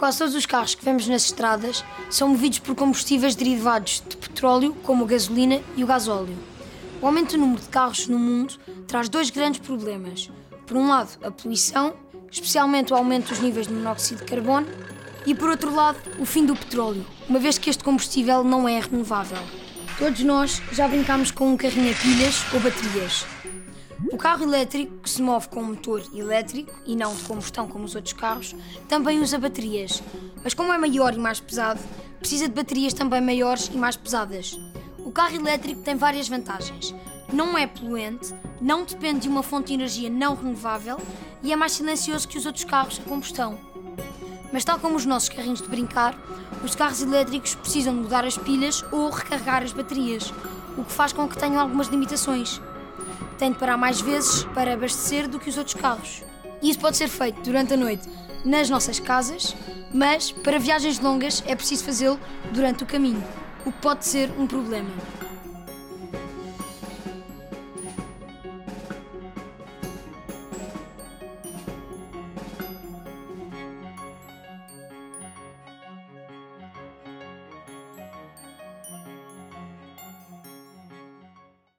Quase todos os carros que vemos nas estradas são movidos por combustíveis derivados de petróleo, como a gasolina e o gasóleo. O aumento do número de carros no mundo traz dois grandes problemas. Por um lado, a poluição, especialmente o aumento dos níveis de monóxido de carbono, e por outro lado, o fim do petróleo, uma vez que este combustível não é renovável. Todos nós já brincámos com um carrinho a pilhas ou baterias. O carro elétrico, que se move com um motor elétrico e não de combustão como os outros carros, também usa baterias. Mas como é maior e mais pesado, precisa de baterias também maiores e mais pesadas. O carro elétrico tem várias vantagens. Não é poluente, não depende de uma fonte de energia não renovável e é mais silencioso que os outros carros a combustão. Mas, tal como os nossos carrinhos de brincar, os carros elétricos precisam mudar as pilhas ou recarregar as baterias, o que faz com que tenham algumas limitações. Tem de parar mais vezes para abastecer do que os outros carros. Isso pode ser feito durante a noite nas nossas casas, mas para viagens longas é preciso fazê-lo durante o caminho, o que pode ser um problema.